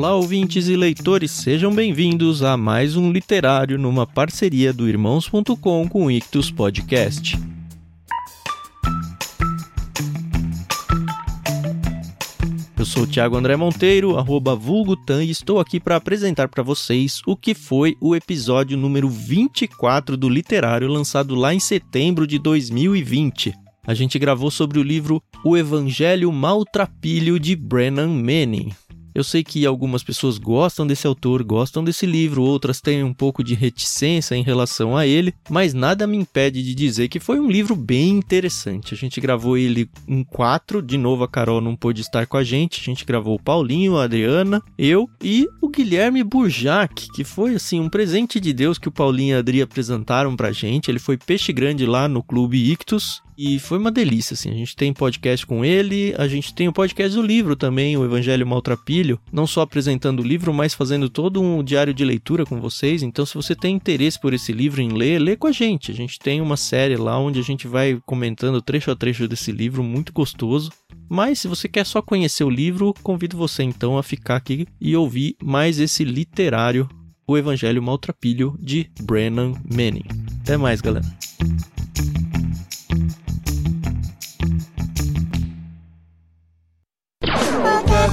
Olá, ouvintes e leitores, sejam bem-vindos a mais um literário numa parceria do Irmãos.com com o Ictus Podcast. Eu sou o Thiago André Monteiro, arroba vulgutan, e estou aqui para apresentar para vocês o que foi o episódio número 24 do Literário, lançado lá em setembro de 2020. A gente gravou sobre o livro O Evangelho Maltrapilho de Brennan Manning. Eu sei que algumas pessoas gostam desse autor, gostam desse livro, outras têm um pouco de reticência em relação a ele, mas nada me impede de dizer que foi um livro bem interessante. A gente gravou ele em quatro, de novo a Carol não pôde estar com a gente, a gente gravou o Paulinho, a Adriana, eu e o Guilherme Burjac, que foi assim um presente de Deus que o Paulinho e a Adri apresentaram pra gente. Ele foi peixe grande lá no Clube Ictus e foi uma delícia, assim. A gente tem podcast com ele, a gente tem o podcast do livro também, o Evangelho Maltrapilho. Não só apresentando o livro, mas fazendo todo um diário de leitura com vocês. Então, se você tem interesse por esse livro em ler, lê com a gente. A gente tem uma série lá onde a gente vai comentando trecho a trecho desse livro, muito gostoso. Mas se você quer só conhecer o livro, convido você então a ficar aqui e ouvir mais esse literário, O Evangelho Maltrapilho, de Brennan Manning. Até mais, galera.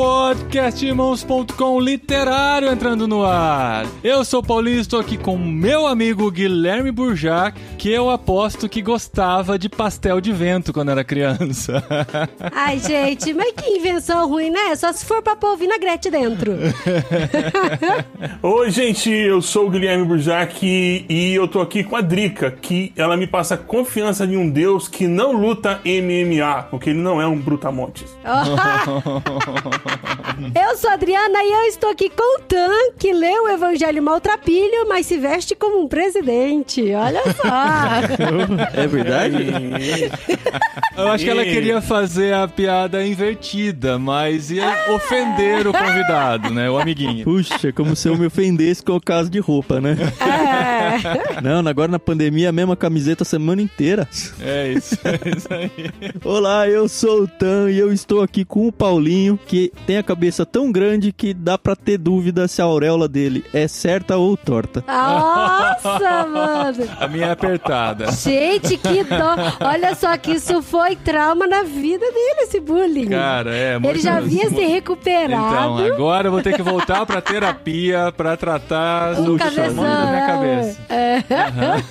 Podcastirmãos.com literário entrando no ar. Eu sou Paulinho e estou aqui com meu amigo Guilherme Burjac, que eu aposto que gostava de pastel de vento quando era criança. Ai, gente, mas que invenção ruim, né? Só se for pra pôr vinagrete dentro. Oi, gente, eu sou o Guilherme Burjac e eu tô aqui com a Drica, que ela me passa confiança de um deus que não luta MMA, porque ele não é um brutamontes. eu sou a Adriana e eu estou aqui com o Tan, que lê o Evangelho Maltrapilho, mas se veste como um presidente. Olha só. É verdade? Eu acho que ela queria fazer a piada invertida, mas ia ofender o convidado, né? O amiguinho. Puxa, como se eu me ofendesse com o caso de roupa, né? É. Não, agora na pandemia, a mesma camiseta a semana inteira. É isso, é isso aí. Olá, eu sou o Tan e eu estou aqui com o Paulinho, que tem a cabeça tão grande que dá pra ter dúvida se a auréola dele é certa ou torta. Nossa, mano. A minha é apertada. Gente, que dó. Olha só que isso foi trauma na vida dele, esse bullying. Cara, é muito... Ele já havia se Então, recuperado. agora eu vou ter que voltar pra terapia pra tratar O do cabeção, chamando da minha cabeça. É.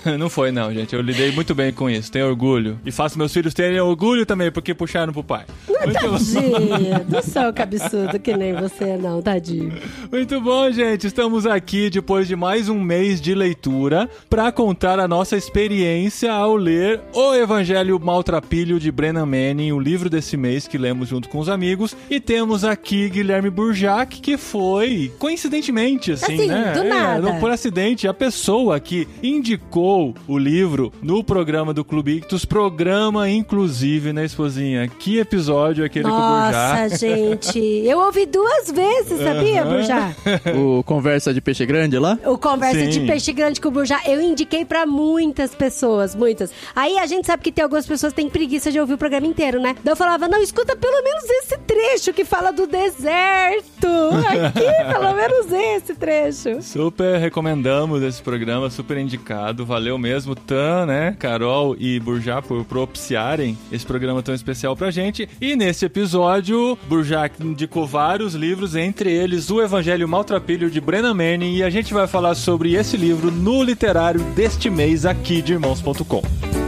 Aham. Não foi, não, gente. Eu lidei muito bem com isso. Tenho orgulho. E faço meus filhos terem orgulho também, porque puxaram pro pai. Muito bom. Tadinho, não sou cabeçudo que nem você, não, tadinho. Muito bom, gente. Estamos aqui depois de mais um mês de leitura para contar a nossa experiência ao ler O Evangelho Maltrapilho de Brennan Manning, o livro desse mês que lemos junto com os amigos. E temos aqui Guilherme Burjac, que foi, coincidentemente, assim, Assim, né? do É, nada. não, por acidente, a pessoa que indicou o livro no programa do Clube Ictus, programa inclusive, né, esposinha? Que episódio aquele com o Burjac? Nossa, gente. Eu ouvi duas vezes, sabia, Aham. Burjá? O Conversa de Peixe Grande lá? O Conversa Sim. de Peixe Grande com o Burjá, eu indiquei pra muitas pessoas, muitas. Aí a gente sabe que tem algumas pessoas que têm preguiça de ouvir o programa inteiro, né? Daí eu falava, não, escuta pelo menos esse trecho que fala do deserto. Aqui, pelo menos esse trecho. Super recomendamos esse programa, super indicado. Valeu mesmo, Tan, né? Carol e Burjá por propiciarem esse programa tão especial pra gente. E nesse episódio, Burjá indicou vários livros, entre eles O Evangelho Maltrapilho de Brennan Manning. E a gente vai falar sobre esse livro no literário deste mês aqui de Irmãos.com.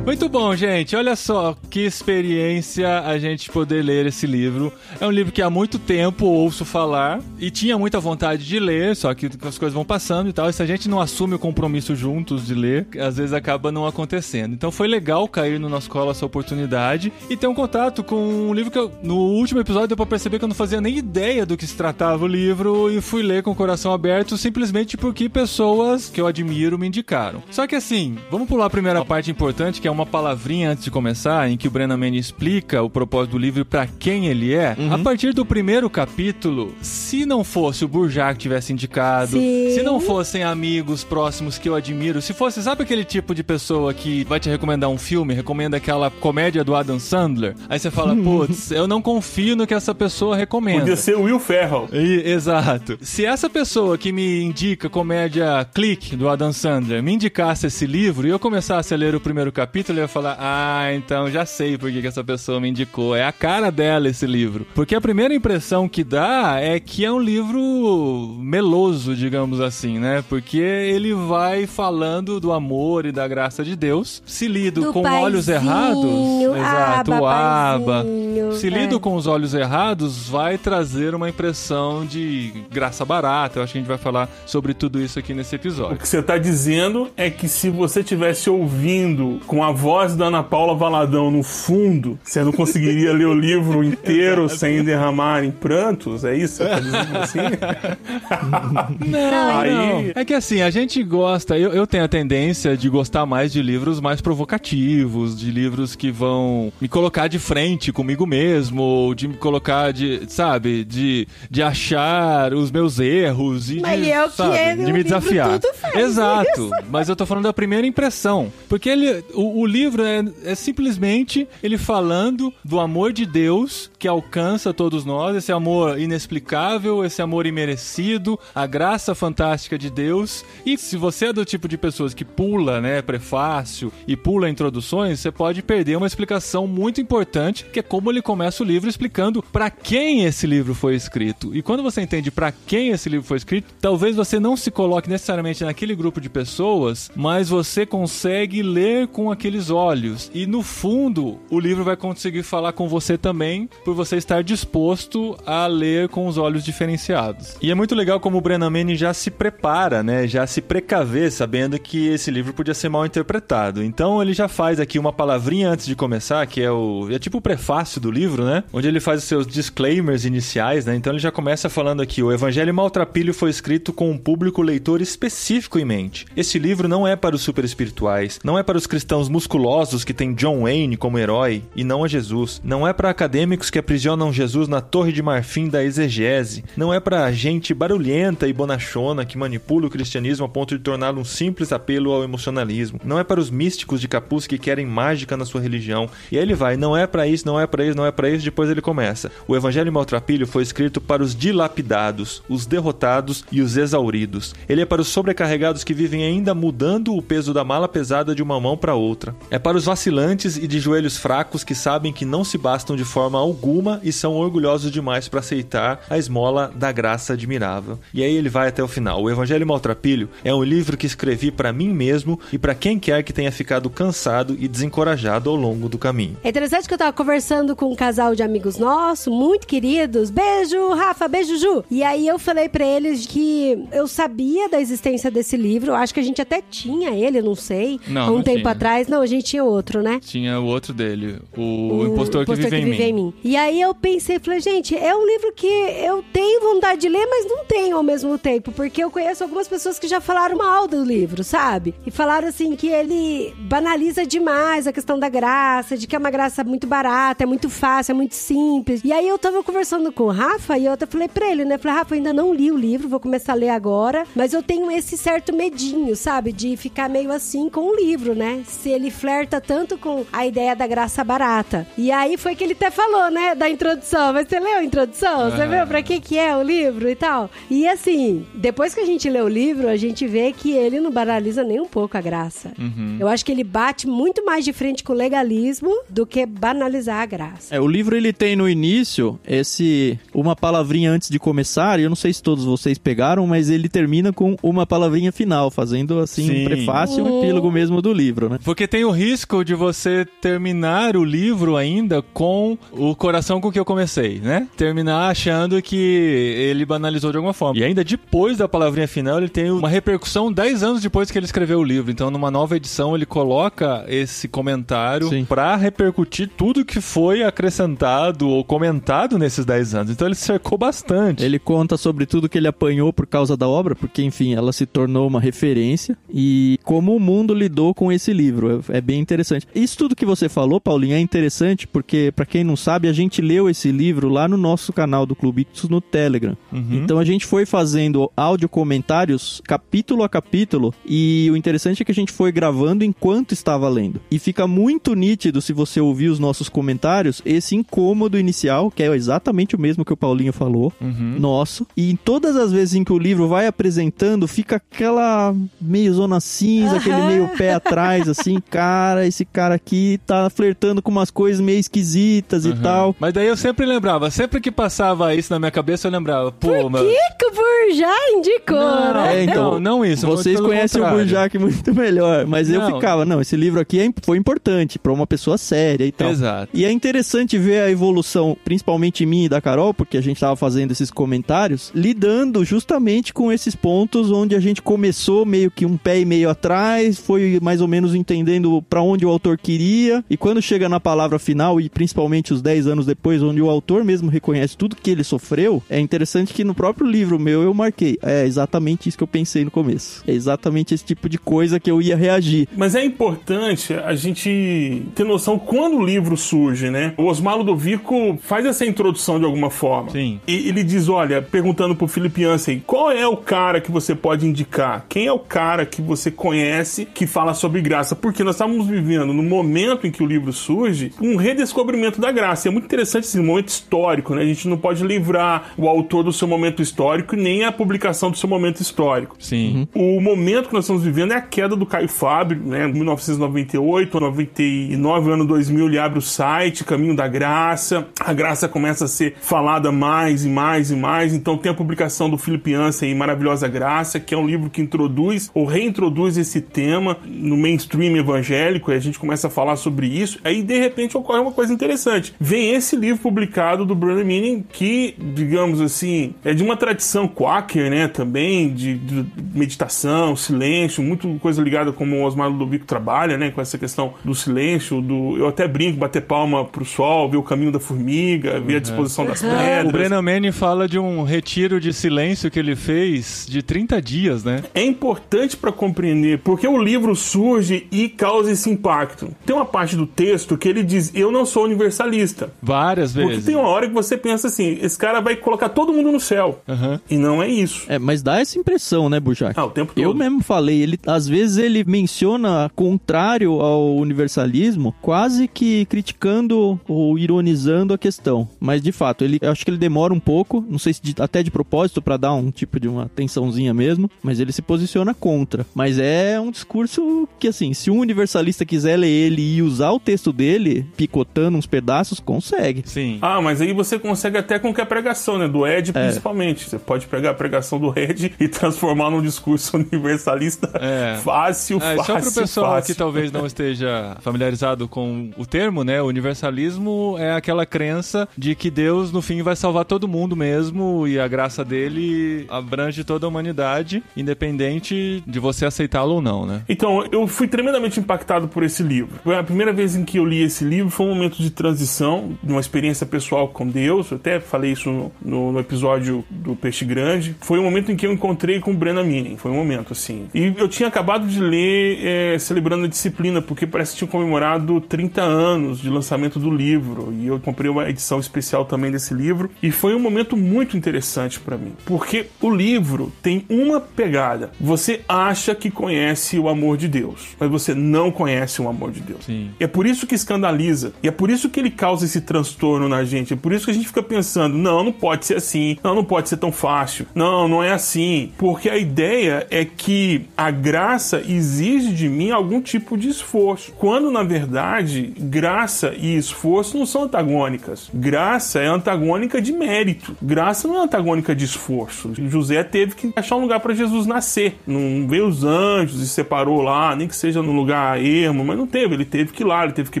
bom, gente. Olha só que experiência a gente poder ler esse livro. É um livro que há muito tempo ouço falar e tinha muita vontade de ler, só que as coisas vão passando e tal. E se a gente não assume o compromisso juntos de ler, às vezes acaba não acontecendo. Então foi legal cair no nosso colo essa oportunidade e ter um contato com um livro que eu, no último episódio deu pra perceber que eu não fazia nem ideia do que se tratava o livro e fui ler com o coração aberto simplesmente porque pessoas que eu admiro me indicaram. Só que assim, vamos pular a primeira parte importante, que é uma palavrinha antes de começar, em que o Brennan Manning explica o propósito do livro e pra quem ele é. A partir do primeiro capítulo, se não fosse o Burjac que tivesse indicado, Sim. se não fossem amigos próximos que eu admiro, se fosse, sabe aquele tipo de pessoa que vai te recomendar um filme, recomenda aquela comédia do Adam Sandler, aí você fala, putz, eu não confio no que essa pessoa recomenda. Podia ser o Will Ferrell. E- exato. Se essa pessoa que me indica comédia Clique do Adam Sandler me indicasse esse livro e eu começasse a ler o primeiro capítulo, eu ia falar: Ah, então já sei por que, essa pessoa me indicou. É a cara dela esse livro. Porque a primeira impressão que dá é que é um livro meloso, digamos assim, né? Porque ele vai falando do amor e da graça de Deus, se lido Do com olhos paizinho. errados. Exato, Aba, o aba. Se lido É. com os olhos errados, vai trazer uma impressão de graça barata. Eu acho que a gente vai falar sobre tudo isso aqui nesse O episódio. que você tá dizendo é que se você tivesse ouvindo com a voz da Ana Paula Valadão no fundo, você não conseguiria ler o livro inteiro sem derramar em prantos? É isso tá dizendo assim? Não, Aí- não. É que assim, a gente gosta, eu, eu tenho a tendência de gostar mais de livros mais provocativos, de livros que vão me colocar de frente comigo mesmo, ou de me colocar de, sabe, de, de achar os meus erros e Mas de, é sabe, é, de me desafiar. Exato. Mas eu tô falando da primeira impressão. Porque ele, o, o livro é, é simplesmente ele falando do amor de Deus que alcança todos nós, esse amor inexplicável, esse amor imerecido, a graça fantástica de Deus. E se você é do tipo de pessoas que pula, né, prefácio e pula introduções, você pode perder uma explicação muito importante, que é como ele começa o livro explicando para quem esse livro foi escrito. E quando você entende para quem esse livro foi escrito, talvez você não se coloque necessariamente naquele grupo de pessoas, mas você consegue ler com aqueles olhos. E no fundo, o livro vai conseguir falar com você também, por você estar disposto a ler com os olhos diferenciados. E é muito legal como o Brennan Manning já se prepara, né? Já se precavê sabendo que esse livro podia ser mal interpretado. Então ele já faz aqui uma palavrinha antes de começar, que é o é tipo o prefácio do livro, né? Onde ele faz os seus disclaimers iniciais, né? Então ele já começa falando aqui: o Evangelho Maltrapilho foi escrito com um público leitor específico em mente. Esse livro não é para os super espirituais, não é para os cristãos musculosos que têm John Wayne como herói e não a Jesus. Não é para acadêmicos que aprisionam Jesus na torre de marfim da exegese. Não é para gente barulhenta e bonachona que manipula o cristianismo a ponto de torná-lo um simples apelo ao emocionalismo. Não é para os místicos de capuz que querem mágica na sua religião. E aí ele vai, não é para isso, não é para isso, não é para isso, depois ele começa. O Evangelho Maltrapilho foi escrito para os dilapidados, os derrotados e os exauridos. Ele é para os sobrecarregados que vivem ainda mudando o peso da mala pesada de uma mão para outra. É para os vacilantes e de joelhos fracos que sabem que não se bastam de forma alguma e são orgulhosos demais para aceitar a esmola da graça admirável. E aí ele vai até o final. O Evangelho Maltrapilho é um livro que escrevi para mim mesmo e para quem quer que tenha ficado cansado e desencorajado ao longo do caminho. É interessante que eu tava conversando com um casal de amigos nossos, muito queridos. Beijo, Rafa, beijo, Ju. E aí eu falei pra eles que eu sabia da existência desse livro. Acho que a gente até tinha ele, não sei. Não, há um não tempo tinha. atrás. Não, a gente tinha outro, né? Tinha o outro dele, o, impostor, que, vive, em mim. E aí eu pensei, falei, gente, é um livro que eu tenho vontade de ler, mas não tenho ao mesmo tempo, porque eu conheço algumas pessoas que já falaram mal do livro, sabe? E falaram assim que ele banaliza demais a questão da graça, de que é uma graça muito barata, é muito fácil, é muito simples. E aí eu tava conversando com o Rafa e eu até falei pra ele, né? Falei, Rafa, ainda não li o livro, vou começar a ler agora, mas eu tenho esse certo medinho, sabe? De ficar meio assim com o livro, né? Se ele flerta tanto com a ideia da graça barata. E aí foi que ele até falou, né? Da introdução. Mas você leu a introdução? Você Ah. viu pra que que é o livro e tal? E assim, depois que a gente lê o livro, a gente vê que ele não banaliza nem um pouco a graça. Eu acho que ele bate muito mais de frente com o legalismo do que banalizar a graça. É, o livro ele tem no início esse uma palavrinha antes de começar, e eu não sei se todos vocês pegaram, mas ele termina com uma palavrinha final, fazendo assim Sim. um prefácio e um epílogo mesmo do livro, né? Porque tem tem o risco de você terminar o livro ainda com o coração com que eu comecei, né? Terminar achando que ele banalizou de alguma forma. E ainda depois da palavrinha final, ele tem uma repercussão 10 anos depois que ele escreveu o livro. Então, numa nova edição, ele coloca esse comentário pra repercutir tudo que foi acrescentado ou comentado nesses 10 anos. Então, ele cercou bastante. Ele conta sobre tudo que ele apanhou por causa da obra, porque, enfim, ela se tornou uma referência. E como o mundo lidou com esse livro. É, é bem interessante. Isso tudo que você falou, Paulinho, é interessante porque, pra quem não sabe, a gente leu esse livro lá no nosso canal do Clube Ictus no Telegram. Então a gente foi fazendo áudio comentários capítulo a capítulo. E o interessante é que a gente foi gravando enquanto estava lendo. E fica muito nítido, se você ouvir os nossos comentários, esse incômodo inicial, que é exatamente o mesmo que o Paulinho falou, nosso. E em todas as vezes em que o livro vai apresentando, fica aquela meio zona cinza, aquele Aham. meio pé atrás, assim, cara, esse cara aqui tá flertando com umas coisas meio esquisitas e Uhum. tal. Mas daí eu sempre lembrava, sempre que passava isso na minha cabeça, eu lembrava, pô, Por mas. que, que o Burjá indicou, Não, né? É, então, não, não isso. Vocês conhecem o contrário. Burjac muito melhor, mas eu Não. ficava, não, esse livro aqui é- foi importante pra uma pessoa séria e tal. Exato. E é interessante ver a evolução, principalmente minha e da Carol, porque a gente tava fazendo esses comentários, lidando justamente com esses pontos onde a gente começou meio que um pé e meio atrás, foi mais ou menos entendendo pra onde o autor queria, e quando chega na palavra final, e principalmente os 10 anos depois, onde o autor mesmo reconhece tudo que ele sofreu, é interessante que no próprio livro meu eu marquei. É exatamente isso que eu pensei no começo. É exatamente esse tipo de coisa que eu ia reagir. Mas é importante a gente ter noção quando o livro surge, né? O Osmar Ludovico faz essa introdução de alguma forma. Sim. E ele diz, olha, perguntando pro Felipe Ansem, qual é o cara que você pode indicar? Quem é o cara que você conhece que fala sobre graça? Porque nós estávamos vivendo no momento em que o livro surge, um redescobrimento da graça. E é muito interessante esse momento histórico, né? A gente não pode livrar o autor do seu momento histórico nem a publicação do seu momento histórico. Sim. O momento que nós estamos vivendo é a queda do Caio Fábio, né? 1998, 99, ano 2000, ele abre o site Caminho da Graça. A graça começa a ser falada mais e mais e mais. Então tem a publicação do Felipe Ansem em Maravilhosa Graça, que é um livro que introduz ou reintroduz esse tema no mainstream evangélico. E a gente começa a falar sobre isso. Aí de repente ocorre uma coisa interessante. Vem esse livro publicado do Brandon Manning, que, digamos assim, é de uma tradição quaker, né? Também de, de meditação, silêncio, muito coisa ligada como o Osmar Ludovico trabalha, né? Com essa questão do silêncio, do. Eu até brinco, bater palma pro sol, ver o caminho da formiga, ver a disposição das pedras. O Brennan Manning fala de um retiro de silêncio que ele fez de 30 dias, né? é importante para compreender porque o livro surge e causa esse impacto. Tem uma parte do texto que ele diz: Eu não sou universalista. Várias Porque vezes. tem uma hora que você pensa assim: esse cara vai colocar todo mundo no céu. Aham. E não é isso. É, mas dá essa impressão, né, Burjac? Ah, o tempo todo. Eu mesmo falei, ele às vezes ele menciona contrário ao universalismo, quase que criticando ou ironizando a questão. Mas de fato, ele eu acho que ele demora um pouco, não sei se de- até de propósito pra dar um tipo de uma tensãozinha mesmo, mas ele se posiciona contra. Mas é um discurso que assim, se um universalista quiser ler ele e usar o texto dele, picotando uns pedaços, consegue. Sim. Ah, mas aí você consegue até com que a pregação, né? Do Ed, principalmente. Você pode pegar a pregação do Ed e transformar num discurso universalista É. fácil, É, fácil, só para o pessoal fácil. que talvez não esteja familiarizado com o termo, né? O universalismo é aquela crença de que Deus no fim vai salvar todo mundo mesmo e a graça dele abrange toda a humanidade, independente de você aceitá-lo ou não, né? Então, eu fui tremendamente impactado por esse livro. Foi a primeira vez em que eu li esse livro, foi um momento de transição, de uma experiência pessoal com Deus. Eu até falei isso no, no- episódio do Peixe Grande. Foi um momento em que eu encontrei com o Brenna Minning. Foi um momento, assim. E eu tinha acabado de ler é, Celebrando a Disciplina, porque parece que tinha comemorado 30 anos de lançamento do livro. E eu comprei uma edição especial também desse livro. E foi um momento muito interessante para mim. Porque o livro tem uma pegada. Você acha que conhece o amor de Deus, mas você não conhece o amor de Deus. Sim. E é por isso que escandaliza. E é por isso que ele causa esse transtorno na gente. É por isso que a gente fica pensando: não, não pode ser assim. Não, não pode ser tão fácil. Não, não é assim. Porque a ideia é que a graça exige de mim algum tipo de esforço. Quando, na verdade, graça e esforço não são antagônicas. Graça é antagônica de mérito. Graça não é antagônica de esforço. José teve que achar um lugar para Jesus nascer. Não veio os anjos e separou lá, nem que seja num lugar dar ermo, mas não teve. Ele teve que ir lá, ele teve que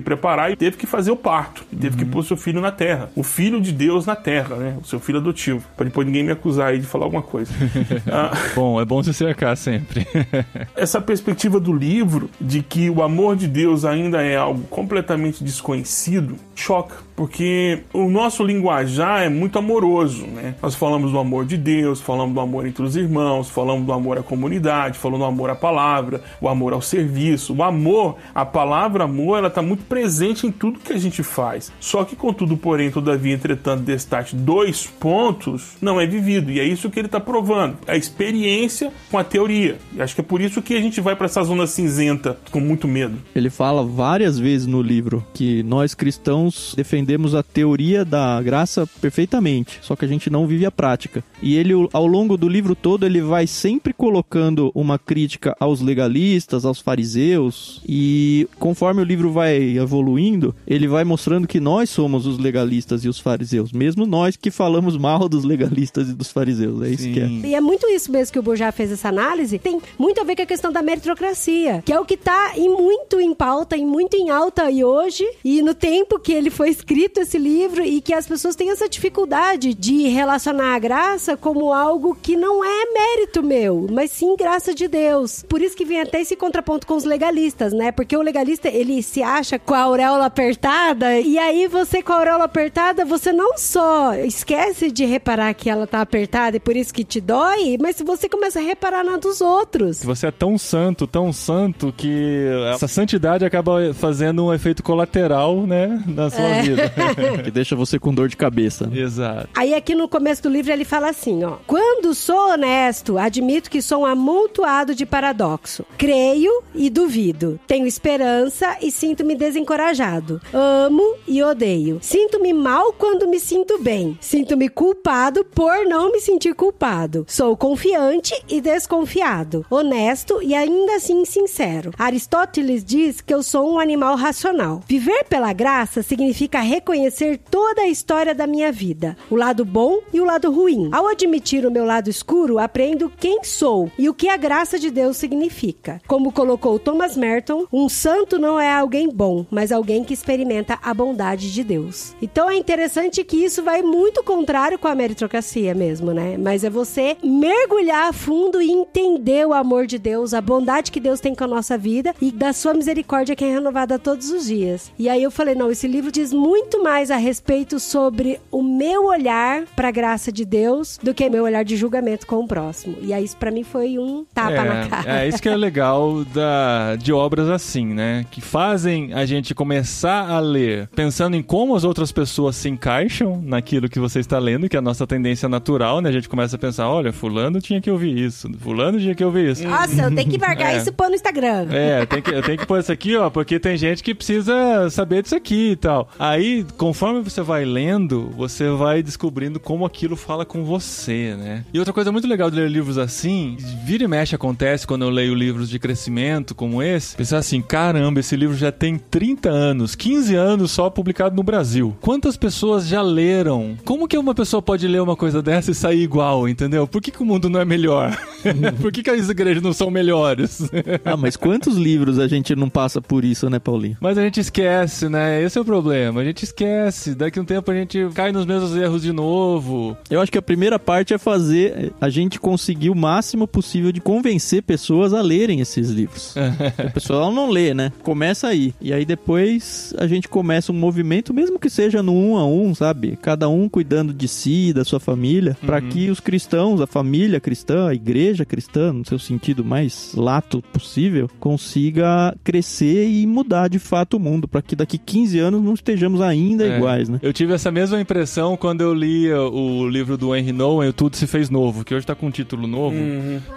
preparar e teve que fazer o parto. Ele teve que pôr seu filho na terra. O filho de Deus na terra, né? O seu filho adotivo. Pra depois ninguém me acusar aí de falar alguma coisa. Ah, Bom, é bom se cercar sempre. essa perspectiva do livro de que o amor de Deus ainda é algo completamente desconhecido choca, porque o nosso linguajar é muito amoroso, né? Nós falamos do amor de Deus, falamos do amor entre os irmãos, falamos do amor à comunidade, falamos do amor à palavra, o amor ao serviço. O amor, a palavra amor, ela está muito presente em tudo que a gente faz. Só que contudo, porém, todavia, entretanto, destaque dois pontos não é vivido. E é isso que ele está provando. A experiência com a teoria. E acho que é por isso que a gente vai para essa zona cinzenta com muito medo. Ele fala várias vezes no livro que nós cristãos defendemos a teoria da graça perfeitamente, só que a gente não vive a prática. E ele, ao longo do livro todo, ele vai sempre colocando uma crítica aos legalistas, aos fariseus, e conforme o livro vai evoluindo, ele vai mostrando que nós somos os legalistas e os fariseus, mesmo nós que falamos mal dos legalistas e dos fariseus. É isso que é. E é muito isso mesmo que o Bourdieu fez essa análise. Tem muito a ver com a questão da meritocracia, que é o que está em muito em pauta, e muito em alta aí hoje, e no tempo que ele foi escrito esse livro, e que as pessoas têm essa dificuldade de relacionar a graça como algo que não é mérito meu, mas sim graça de Deus. Por isso que vem até esse contraponto com os legalistas, né? Porque o legalista, ele se acha com a auréola apertada, e aí você com a auréola apertada, você não só esquece de reparar que ela tá apertada e por isso que te dói, mas você começa a reparar na dos outros. Você é tão santo, tão santo, que essa santidade acaba fazendo um efeito colateral, né, na sua vida. Que deixa você com dor de cabeça. né? Exato. Aí aqui no começo do livro ele fala assim, ó: "Quando sou honesto, admito que sou um amontoado de paradoxo. Creio e duvido. Tenho esperança e sinto-me desencorajado. Amo e odeio. Sinto-me mal quando me sinto bem. Sinto-me culpado por não me sentir culpado. Sou confiante e desconfiado. Honesto e ainda assim sincero. Aristóteles diz que eu sou um animal racional. Viver pela graça significa reconhecer toda a história da minha vida, o lado bom e o lado ruim. Ao admitir o meu lado escuro, aprendo quem sou e o que a graça de Deus significa. Como colocou Thomas Merton, um santo não é alguém bom, mas alguém que experimenta a bondade de Deus. Então é interessante que isso vai muito contrário com a meritocracia mesmo, né? Mas é você mergulhar a fundo e entender o amor de Deus, a bondade que Deus tem com a nossa vida e da sua misericórdia que é renovada todos os dias. E aí eu falei, não, esse livro diz muito mais a respeito sobre o meu olhar para a graça de Deus do que meu olhar de julgamento com o próximo. E aí isso para mim foi um tapa na cara. É, isso que é legal da, de obras assim, né? Que fazem a gente começar a ler pensando em como as outras pessoas se encaixam naquilo que você está lendo, que é a nossa tendência natural, né? A gente começa a pensar, olha, fulano tinha que ouvir isso, fulano tinha que ouvir isso. Nossa, eu tenho que marcar É. isso e pôr no Instagram. É, eu tenho, que, eu tenho que pôr isso aqui, ó, porque tem gente que precisa saber disso aqui e tal. Aí, conforme você vai lendo, você vai descobrindo como aquilo fala com você, né? E outra coisa muito legal de ler livros assim, vira e mexe acontece quando eu leio livros de crescimento como esse, pensar assim, caramba, esse livro já tem 30 anos, 15 anos só publicado no Brasil. Quantas pessoas já leram? Como que uma pessoa pode ler uma coisa dessa e sair igual, entendeu? Por que, que o mundo não é melhor? Por que, que as igrejas não são melhores? Ah, mas quantos livros a gente não passa por isso, né, Paulinho? Mas a gente esquece, né? Esse é o problema. A gente esquece. Daqui a um tempo a gente cai nos mesmos erros de novo. Eu acho que a primeira parte é fazer a gente conseguir o máximo possível de convencer pessoas a lerem esses livros. a pessoa ela não lê, né? Começa aí. E aí depois a gente começa um movimento, mesmo que seja no um a um, sabe? Cada um cuidando de si, da sua família, para que os cristãos, a família cristã, a igreja cristã, no seu sentido mais lato possível, consiga crescer e mudar de fato o mundo, para que daqui 15 anos não estejamos ainda É. iguais, né? Eu tive essa mesma impressão quando eu li o livro do Henry Nowen, o Tudo Se Fez Novo, que hoje tá com um título novo.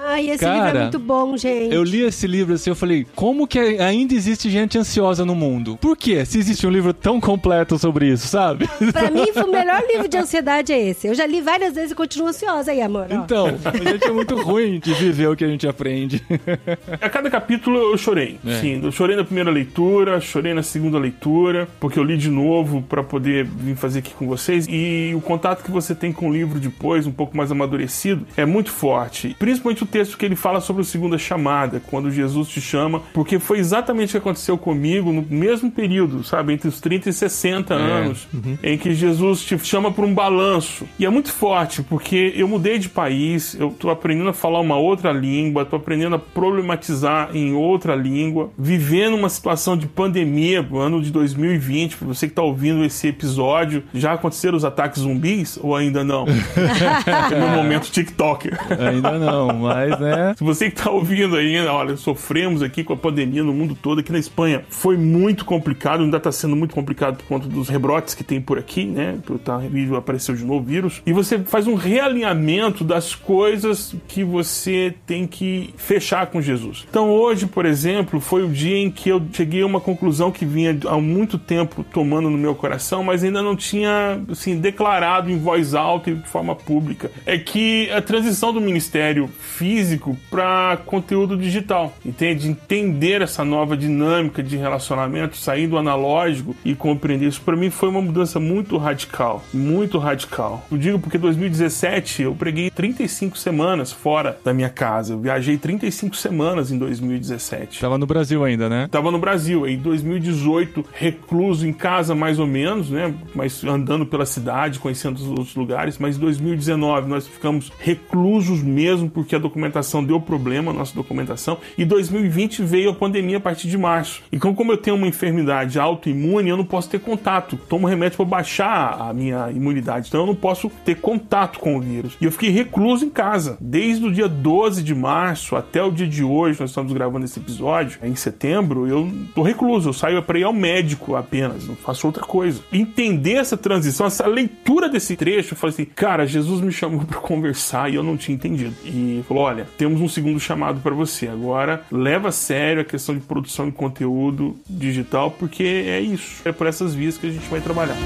Ai, esse Cara, livro é muito bom, gente. Eu li esse livro assim, eu falei, como que ainda existe gente ansiosa no mundo? Por quê? Se existe um livro tão completo sobre isso, sabe? Pra mim, foi o melhor livro de ansiedade é esse. Eu já li várias vezes e continuo ansiosa aí, amor. ó. Então, a gente é muito ruim de viver o que a gente aprende. A cada capítulo eu chorei. É. Sim, eu chorei na primeira leitura, chorei na segunda leitura, porque eu li de novo pra poder vir fazer aqui com vocês. E o contato que você tem com o livro depois, um pouco mais amadurecido, é muito forte. Principalmente o texto que ele fala sobre a segunda chamada, quando Jesus te chama porque foi exatamente o que aconteceu comigo no mesmo período, sabe? Entre os 30 e 60 É. anos, em que Jesus te chama para um balanço. E é muito forte, porque eu mudei de país, eu tô aprendendo a falar uma outra língua, tô aprendendo a problematizar em outra língua, vivendo uma situação de pandemia, no ano de 2020, para você que tá ouvindo esse episódio, já aconteceram os ataques zumbis ou ainda não? é meu momento TikToker. Ainda não, mas né. Se você que tá ouvindo aí, olha, sofremos aqui com a pandemia no mundo todo, aqui na Espanha. Foi muito complicado, ainda tá sendo muito complicado por conta dos rebrotes que tem por aqui, né? Por tá, apareceu de novo vírus. E você faz um realinhamento das coisas que você tem que fechar com Jesus. Então hoje, por exemplo, foi o dia em que eu cheguei a uma conclusão que vinha há muito tempo tomando no meu coração, mas ainda não tinha, assim, declarado em voz alta e de forma pública. É que a transição do ministério físico para conteúdo digital, entende? Entender essa nova dinâmica de relacionamento, sair do analógico e compreender isso, para mim foi uma mudança muito radical, muito radical. Eu digo porque 2017 eu preguei 35 semanas fora da minha casa. Eu viajei 35 semanas em 2017. Tava no Brasil ainda, né? Tava no Brasil, em 2018, recluso em casa mais ou menos, né? Mas andando pela cidade, conhecendo os outros lugares. Mas em 2019 nós ficamos reclusos mesmo porque a documentação deu problema, a nossa documentação. E 2020 veio a pandemia a partir de março. Então, como eu tenho uma enfermidade autoimune, eu não posso ter contato. Tomo remédio para baixar a minha imunidade. Então eu não posso ter contato com o vírus. E eu fiquei recluso em casa. Desde o dia 12 de março até o dia de hoje, nós estamos gravando esse episódio, em setembro, eu tô recluso. Eu saio para ir ao médico apenas, não faço outra coisa. Entender essa transição, essa leitura desse trecho, eu falei assim, cara, Jesus me chamou para conversar e eu não tinha entendido. E falou: olha, temos um segundo chamado para você. Agora leva a sério a questão de produção de conteúdo digital, porque é isso. É por essas vias que a gente vai trabalhar.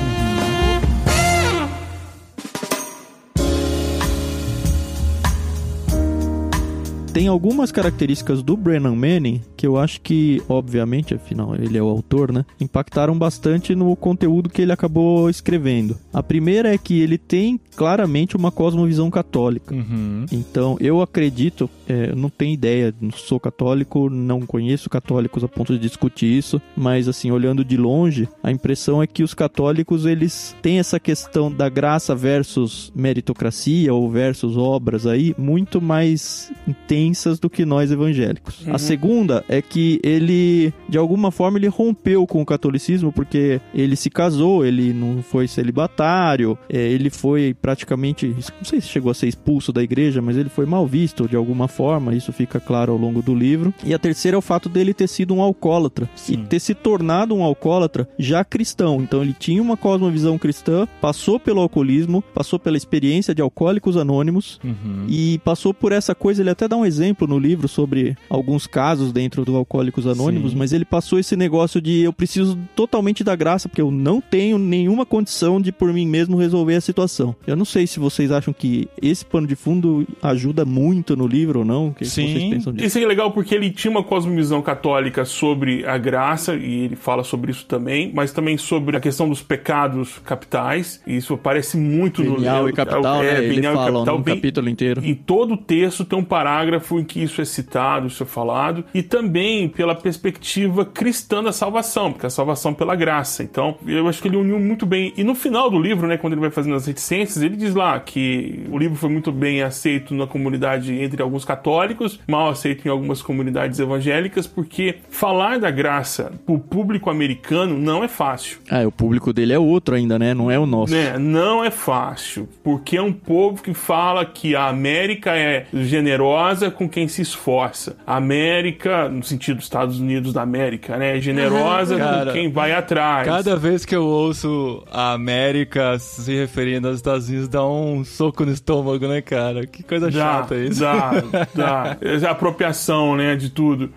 Tem algumas características do Brennan Manning que eu acho que, obviamente, afinal ele é o autor, né? Impactaram bastante no conteúdo que ele acabou escrevendo. A primeira é que ele tem claramente uma cosmovisão católica. Uhum. Então, eu acredito, é, não tenho ideia, não sou católico, não conheço católicos a ponto de discutir isso, mas assim, olhando de longe, a impressão é que os católicos eles têm essa questão da graça versus meritocracia ou versus obras aí muito mais intensas do que nós evangélicos. A segunda é que ele, de alguma forma, ele rompeu com o catolicismo porque ele se casou, ele não foi celibatário, é, ele foi praticamente, não sei se chegou a ser expulso da igreja, mas ele foi mal visto de alguma forma, isso fica claro ao longo do livro. E a terceira é o fato dele ter sido um alcoólatra e ter se tornado um alcoólatra já cristão. Então ele tinha uma cosmovisão cristã, passou pelo alcoolismo, passou pela experiência de alcoólicos anônimos Uhum. e passou por essa coisa. Ele até dá um exemplo no livro sobre alguns casos dentro do Alcoólicos Anônimos, Sim. mas ele passou esse negócio de eu preciso totalmente da graça, porque eu não tenho nenhuma condição de por mim mesmo resolver a situação. Eu não sei se vocês acham que esse pano de fundo ajuda muito no livro ou não. O que, Sim. vocês pensam disso? Isso é legal porque ele tinha uma cosmovisão católica sobre a graça, e ele fala sobre isso também, mas também sobre a questão dos pecados capitais. E isso aparece muito no livro. e capital, é, né? Ele venial e fala capital, no bem- capítulo inteiro. Em todo o texto tem um parágrafo em que isso é citado, isso é falado, e também pela perspectiva cristã da salvação, porque a salvação pela graça. Então, eu acho que ele uniu muito bem. E no final do livro, né, quando ele vai fazendo as reticências, ele diz lá que o livro foi muito bem aceito na comunidade entre alguns católicos, mal aceito em algumas comunidades evangélicas, porque falar da graça pro público americano não é fácil. Ah, o público dele é outro ainda, né? Não é o nosso. Né? Não é fácil, porque é um povo que fala que a América é generosa com quem se esforça. A América, no sentido dos Estados Unidos da América, né? É generosa Cara, com quem vai atrás. Cada vez que eu ouço a América se referindo aos Estados Unidos, dá um soco no estômago, né, cara? Que coisa Dá, chata isso. dá, dá. É a apropriação, né, de tudo.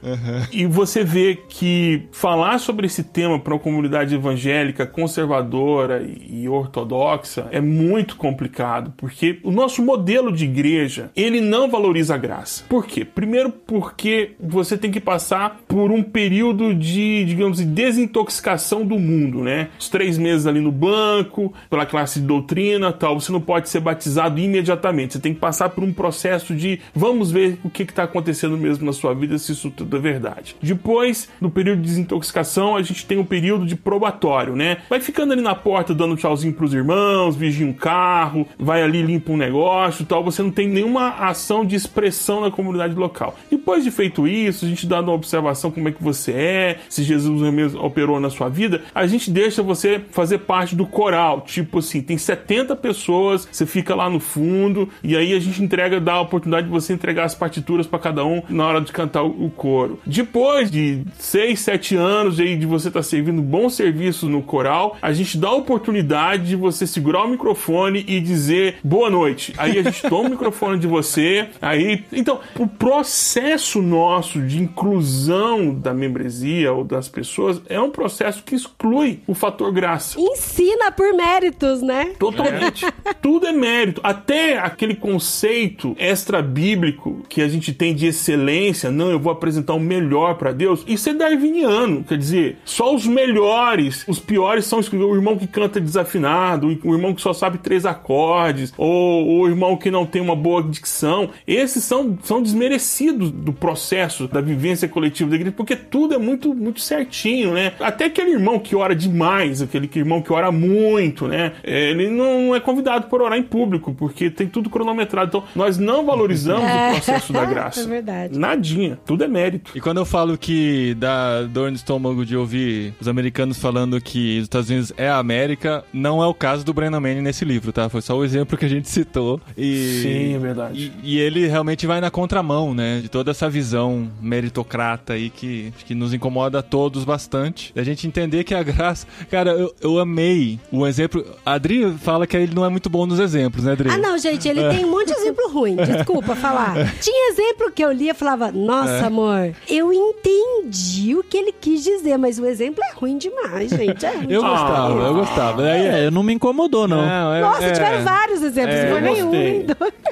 E você vê que falar sobre esse tema para uma comunidade evangélica, conservadora e e ortodoxa é muito complicado, porque o nosso modelo de igreja, ele não valoriza a graça. Por quê? Primeiro, porque você tem que passar por um período de, digamos, de desintoxicação do mundo, né? Os três meses ali no banco, pela classe de doutrina tal. Você não pode ser batizado imediatamente. Você tem que passar por um processo de vamos ver o que está acontecendo mesmo na sua vida, se isso tudo é verdade. Depois, no período de desintoxicação, a gente tem um período de probatório, né? Vai ficando ali na porta dando tchauzinho pros irmãos, vigia um carro, vai ali limpa um negócio tal. Você não tem nenhuma ação de expressão na comunidade local. Depois de feito isso, a gente dá uma observação como é que você é, se Jesus mesmo operou na sua vida, a gente deixa você fazer parte do coral. Tipo assim, tem 70 pessoas, você fica lá no fundo, e aí a gente entrega, dá a oportunidade de você entregar as partituras para cada um na hora de cantar o coro. Depois de 6, 7 anos aí de você estar tá servindo bons serviços no coral, a gente dá a oportunidade de você segurar o microfone e dizer boa noite. Aí a gente toma o microfone de você, aí. Então, o processo nosso de inclusão da membresia ou das pessoas é um processo que exclui o fator graça. Ensina por méritos, né? Totalmente. Tudo é mérito. Até aquele conceito extra-bíblico que a gente tem de excelência, não, eu vou apresentar o melhor para Deus, isso é darwiniano. Quer dizer, só os melhores, os piores são o irmão que canta desafinado, o irmão que só sabe três acordes, ou o irmão que não tem uma boa dicção. Esses são, são desmerecidos do processo da vivência coletiva da igreja, porque tudo é muito, muito certinho, né? Até aquele irmão que ora demais, aquele irmão que ora muito, né? Ele não é convidado por orar em público, porque tem tudo cronometrado. Então, nós não valorizamos é. o processo da graça. É verdade. Nadinha. Tudo é mérito. E quando eu falo que dá dor no estômago de ouvir os americanos falando que os Estados Unidos é a América, não é o caso do Brennan Manning nesse livro, tá? Foi só o exemplo que a gente citou. E, Sim, é verdade. E, e ele realmente vai na contramão, né? De toda essa visão meritocrata aí que, que nos incomoda a todos bastante. A gente entender que a graça. Cara, eu, eu amei o exemplo. A Adri fala que ele não é muito bom nos exemplos, né, Adri? Ah, não, gente, ele é. tem um monte de exemplo ruim. Desculpa falar. Tinha exemplo que eu lia e falava, nossa, é. amor, eu entendi o que ele quis dizer, mas o exemplo é ruim demais, gente. É ruim eu demais. gostava, eu gostava. É, não me incomodou, não. não é, Nossa, tiveram vários exemplos, não foi nenhum.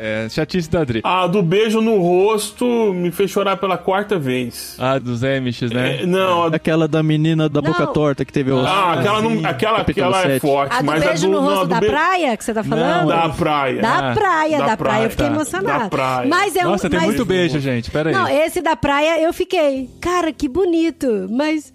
É, chatice da Adri. Ah, do beijo no rosto me fez chorar pela quarta vez. Ah, dos Amish, né? É, não. A... Aquela da menina da boca não. torta que teve o. Ah, aquela, não, aquela, aquela é forte. A do mas beijo a do, no rosto não, da be... praia que você tá falando? Não, da praia. Da ah, praia, da, da praia. praia. Eu fiquei tá. emocionada. Da praia. Mas é Nossa, um, tem mas... muito beijo, gente. Pera aí. Não, esse da praia eu fiquei. Cara, que bonito. Mas.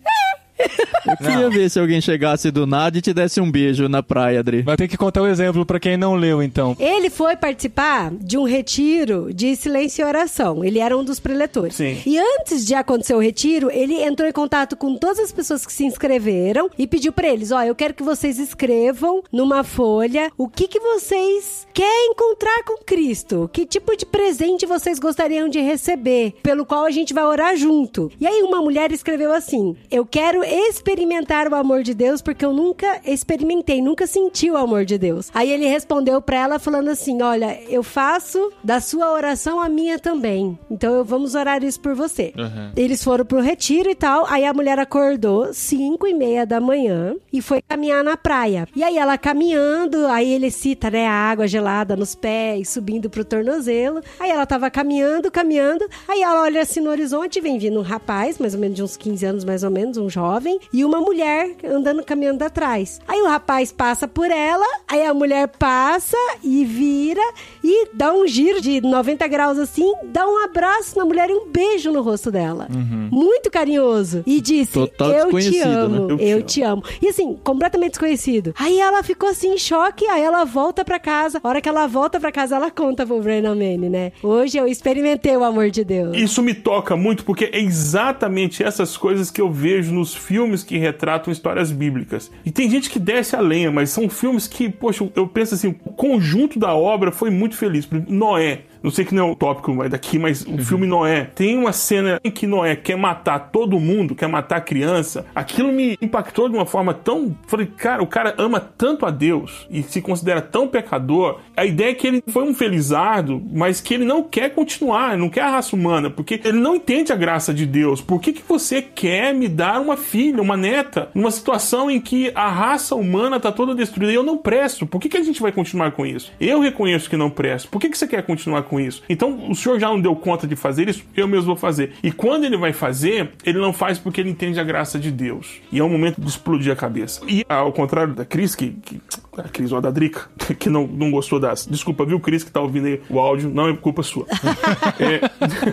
Eu queria ver se alguém chegasse do nada e te desse um beijo na praia, Adri. Vai ter que contar o exemplo para quem não leu, então. Ele foi participar de um retiro de silêncio e oração. Ele era um dos preletores. Sim. E antes de acontecer o retiro, ele entrou em contato com todas as pessoas que se inscreveram e pediu para eles: ó, eu quero que vocês escrevam numa folha o que, que vocês querem encontrar com Cristo. Que tipo de presente vocês gostariam de receber, pelo qual a gente vai orar junto. E aí uma mulher escreveu assim: Eu quero experimentar o amor de Deus porque eu nunca experimentei, nunca senti o amor de Deus. Aí ele respondeu para ela falando assim: Olha, eu faço da sua oração a minha também. Então eu vamos orar isso por você. Uhum. Eles foram pro retiro e tal. Aí a mulher acordou cinco e meia da manhã e foi caminhar na praia. E aí ela caminhando, aí ele cita, né, a água gelada nos pés, subindo pro tornozelo. Aí ela tava caminhando, caminhando. Aí ela olha assim no horizonte, vem vindo um rapaz, mais ou menos de uns 15 anos, mais ou menos, um jovem jovem e uma mulher andando caminhando atrás. Aí o rapaz passa por ela, aí a mulher passa e vira e dá um giro de 90 graus assim, dá um abraço na mulher e um beijo no rosto dela. Uhum. Muito carinhoso. E disse: Total Eu te amo, né? eu, eu te amo. E assim, completamente desconhecido. Aí ela ficou assim em choque, aí ela volta pra casa. A hora que ela volta pra casa, ela conta pro Brennan Manning, né? Hoje eu experimentei o amor de Deus. Isso me toca muito porque é exatamente essas coisas que eu vejo nos filmes que retratam histórias bíblicas. E tem gente que desce a lenha, mas são filmes que, poxa, eu penso assim, o conjunto da obra foi muito feliz. Noé, não sei que não é o tópico daqui, mas o uhum. filme Noé. Tem uma cena em que Noé quer matar todo mundo, quer matar a criança. Aquilo me impactou de uma forma tão. Falei, cara, o cara ama tanto a Deus e se considera tão pecador. A ideia é que ele foi um felizardo, mas que ele não quer continuar, não quer a raça humana, porque ele não entende a graça de Deus. Por que, que você quer me dar uma filha, uma neta, numa situação em que a raça humana tá toda destruída e eu não presto? Por que, que a gente vai continuar com isso? Eu reconheço que não presto. Por que, que você quer continuar com isso. Então, o senhor já não deu conta de fazer isso, eu mesmo vou fazer. E quando ele vai fazer, ele não faz porque ele entende a graça de Deus. E é um momento de explodir a cabeça. E ao contrário da Cris, que, que a Cris ou da Drica, que não, não gostou das. Desculpa, viu, Cris, que tá ouvindo aí o áudio, não é culpa sua. é...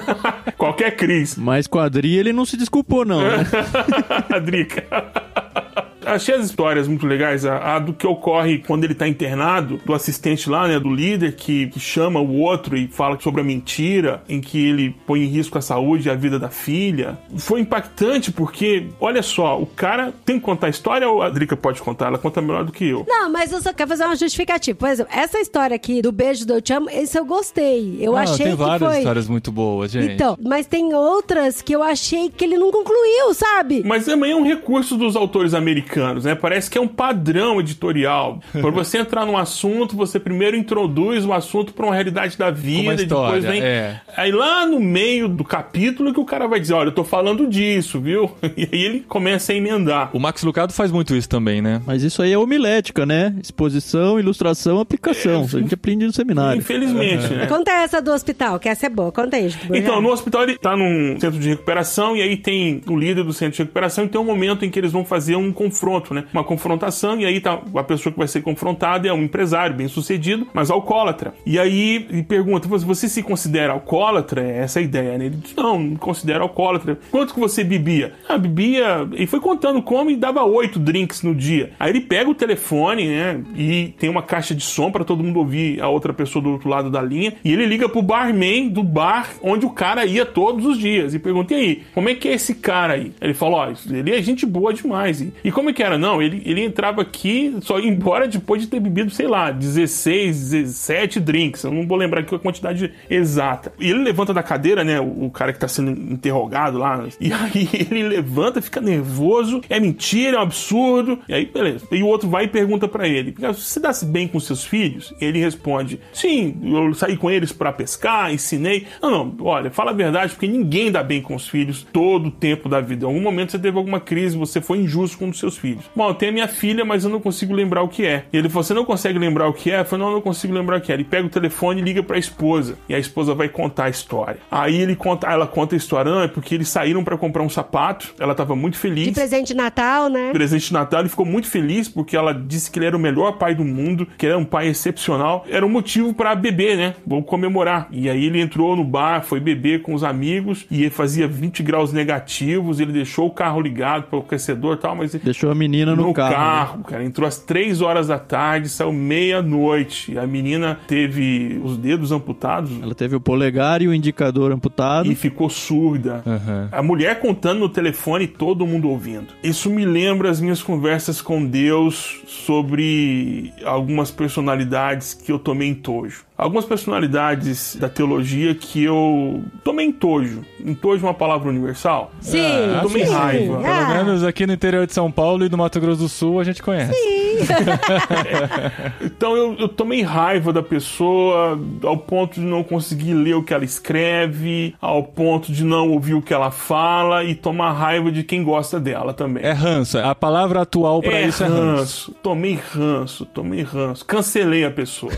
Qualquer Cris. Mas com a Adri ele não se desculpou, não. Né? a Drica achei as histórias muito legais. A, a, do que ocorre quando ele tá internado, do assistente lá, né? Do líder que, que, chama o outro e fala sobre a mentira, em que ele põe em risco a saúde e a vida da filha. Foi impactante porque, olha só, o cara tem que contar a história ou a Drica pode contar? Ela conta melhor do que eu. Não, mas eu só quero fazer uma justificativa. Por exemplo, essa história aqui do beijo do Eu Te Amo, esse eu gostei. Eu não, achei tem várias foi... histórias muito boas, gente. Então, mas tem outras que eu achei que ele não concluiu, sabe? Mas também é um recurso dos autores americanos, né? Parece que é um padrão editorial. Para você entrar num assunto, você primeiro introduz o assunto para uma realidade da vida, e depois vem. É. Aí lá no meio do capítulo que o cara vai dizer: Olha, eu tô falando disso, viu? E aí ele começa a emendar. O Max Lucado faz muito isso também, né? Mas isso aí é homilética, né? Exposição, ilustração, aplicação. É, a gente aprende no seminário. Infelizmente, uhum. né? Conta essa do hospital, que essa é boa. Conta aí. Então, no hospital ele tá num centro de recuperação e aí tem o líder do centro de recuperação e tem um momento em que eles vão fazer um confronto, né? Uma confrontação e aí tá a pessoa que vai ser confrontada é um empresário bem sucedido, mas alcoólatra. E aí ele pergunta: você se considera alcoólatra? É essa a ideia, né? Ele diz: não, não considero alcoólatra. Quanto que você bebia? Ah, bebia. E foi contando como e dava oito drinks no dia. Aí ele pega o telefone, né? E tem uma caixa de som para todo mundo ouvir a outra pessoa do outro lado da linha. E ele liga pro barman do bar onde o cara ia todos os dias e pergunta: e aí, como é que é esse cara aí? Ele falou: ó, oh, ele é gente boa demais. E, e como é que era? Não, ele, ele entrava aqui, só ia embora depois de ter bebido, sei lá, 16, 17 drinks. Eu não vou lembrar aqui a quantidade exata. E ele levanta da cadeira, né? O, o cara que tá sendo interrogado lá. E aí ele levanta, fica nervoso. É mentira, é um absurdo. E aí, beleza. E o outro vai e pergunta para ele: Você dá-se bem com seus filhos? E ele responde: Sim, eu saí com eles para pescar, ensinei. Não, não, olha, fala a verdade, porque ninguém dá bem com os filhos todo o tempo da vida. Em algum momento você teve alguma crise, você foi injusto com dos seus filhos. Bom, eu tenho a minha filha, mas eu não consigo lembrar o que é. E ele falou: Você não consegue lembrar o que é? Eu falei: Não, eu não consigo lembrar o que é. Ele pega o telefone e liga pra esposa. E a esposa vai contar a história. Aí ele conta, ela conta a história, não, é porque eles saíram para comprar um sapato. Ela tava muito feliz. De presente de Natal, né? Presente de Natal, ele ficou muito feliz porque ela disse que ele era o melhor pai do mundo, que ele era um pai excepcional. Era um motivo para beber, né? Vou comemorar. E aí ele entrou no bar, foi beber com os amigos e fazia 20 graus negativos. Ele deixou o carro ligado para o aquecedor e tal, mas. Deixou a menina no, no carro. carro né? cara. Entrou às 3 horas da tarde, saiu meia-noite. A menina teve os dedos amputados. Ela teve o polegar e o indicador amputado. E ficou surda. Uhum. A mulher contando no telefone e todo mundo ouvindo. Isso me lembra as minhas conversas com Deus sobre algumas personalidades que eu tomei em tojo algumas personalidades da teologia que eu tomei entojo. Entojo é uma palavra universal? Sim. eu tomei sim. raiva. Pelo menos aqui no interior de São Paulo e do Mato Grosso do Sul a gente conhece. Sim. então eu, eu tomei raiva da pessoa ao ponto de não conseguir ler o que ela escreve, ao ponto de não ouvir o que ela fala e tomar raiva de quem gosta dela também. É ranço. A palavra atual para É isso é ranço. ranço. Tomei ranço, tomei ranço. Cancelei a pessoa.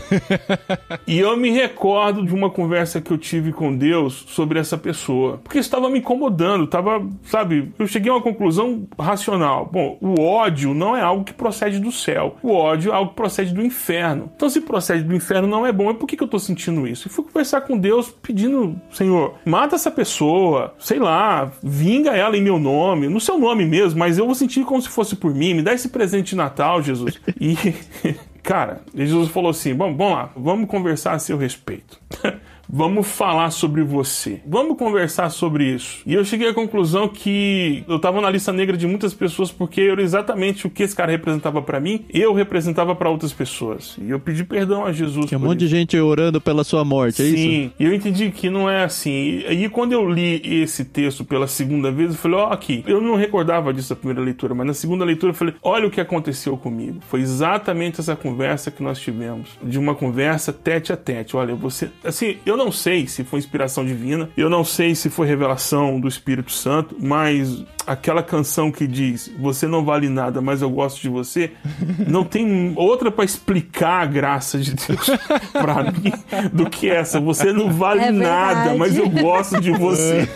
E eu me recordo de uma conversa que eu tive com Deus sobre essa pessoa. Porque estava me incomodando, estava, sabe, eu cheguei a uma conclusão racional. Bom, o ódio não é algo que procede do céu. O ódio é algo que procede do inferno. Então, se procede do inferno não é bom, é por que, que eu estou sentindo isso? E fui conversar com Deus pedindo, Senhor, mata essa pessoa, sei lá, vinga ela em meu nome, no seu nome mesmo, mas eu vou sentir como se fosse por mim. Me dá esse presente de Natal, Jesus. E. Cara, Jesus falou assim: Bom, vamos lá, vamos conversar a seu respeito. Vamos falar sobre você. Vamos conversar sobre isso. E eu cheguei à conclusão que eu tava na lista negra de muitas pessoas porque era exatamente o que esse cara representava para mim, eu representava para outras pessoas. E eu pedi perdão a Jesus. Tinha um monte de isso. gente orando pela sua morte, é isso? Sim, e eu entendi que não é assim. E aí, quando eu li esse texto pela segunda vez, eu falei: Ó, aqui, eu não recordava disso na primeira leitura, mas na segunda leitura eu falei: Olha o que aconteceu comigo. Foi exatamente essa conversa que nós tivemos. De uma conversa tete a tete. Olha, você. Assim, eu Eu não sei se foi inspiração divina, eu não sei se foi revelação do Espírito Santo, mas aquela canção que diz você não vale nada, mas eu gosto de você, não tem outra para explicar a graça de Deus para mim do que essa. Você não vale É nada, mas eu gosto de você.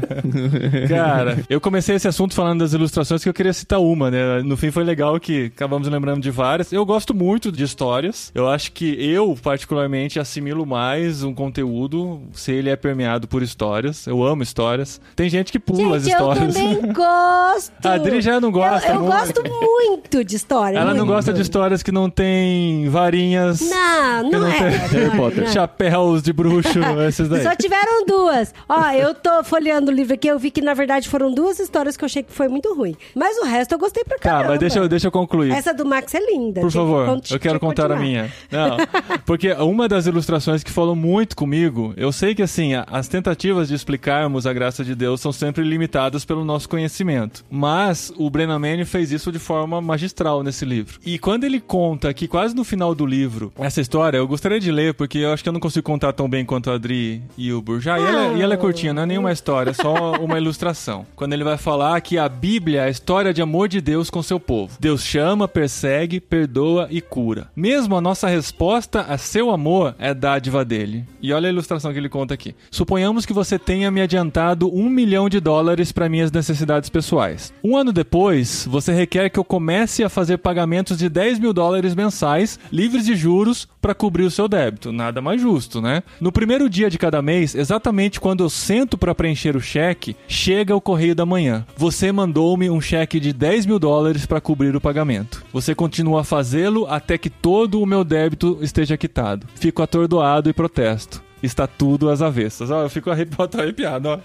Cara, eu comecei esse assunto falando das ilustrações que eu queria citar uma, né? No fim foi legal que acabamos lembrando de várias. Eu gosto muito de histórias. Eu acho que eu, particularmente, assimilo mais um conteúdo se ele é permeado por histórias. Eu amo histórias. Tem gente que pula as Gente, eu histórias. também gosto. A Adri já não gosta Eu, eu muito. gosto muito de história. Ela não muito. gosta de histórias que não tem varinhas. Não, que não, é. tem Harry Potter. Chapéus de bruxo, esses daí. Só tiveram duas. Ó, eu tô folheando o livro aqui, eu vi que na verdade foram duas histórias que eu achei que foi muito ruim. Mas o resto eu gostei pra Tá, caramba. mas deixa eu, deixa eu concluir. Essa do Max é linda. Por que favor, con- eu quero que contar a continuar. minha. Não, porque uma das ilustrações que falou muito comigo, eu sei que assim, as tentativas de explicarmos a graça de Deus são sempre limitadas pelo nosso conhecimento. Mas o Brennan Manning fez isso de forma magistral nesse livro. E quando ele conta aqui, quase no final do livro, essa história, eu gostaria de ler, porque eu acho que eu não consigo contar tão bem quanto a Adri e o Burjá. E ela, e ela é curtinha, não é nenhuma história, é só uma ilustração. Quando ele vai falar que a Bíblia é a história de amor de Deus com seu povo. Deus chama, persegue, perdoa e cura. Mesmo a nossa resposta a seu amor é dádiva dele. E olha a ilustração que ele conta aqui. Suponhamos que você tenha me adiantado um milhão de dólares para minhas necessidades pessoais. Um ano depois, você requer que eu comece a fazer pagamentos de 10 mil dólares mensais, livres de juros, para cobrir o seu débito. Nada mais justo, né? No primeiro dia de cada mês, exatamente quando eu sento para preencher o cheque, chega o correio da manhã. Você mandou-me um cheque de 10 mil dólares para cobrir o pagamento. Você continua a fazê-lo até que todo o meu débito esteja quitado. Fico atordoado e protesto. Está tudo às avessas. Ó, eu fico arrepiado, arrepiado, ó.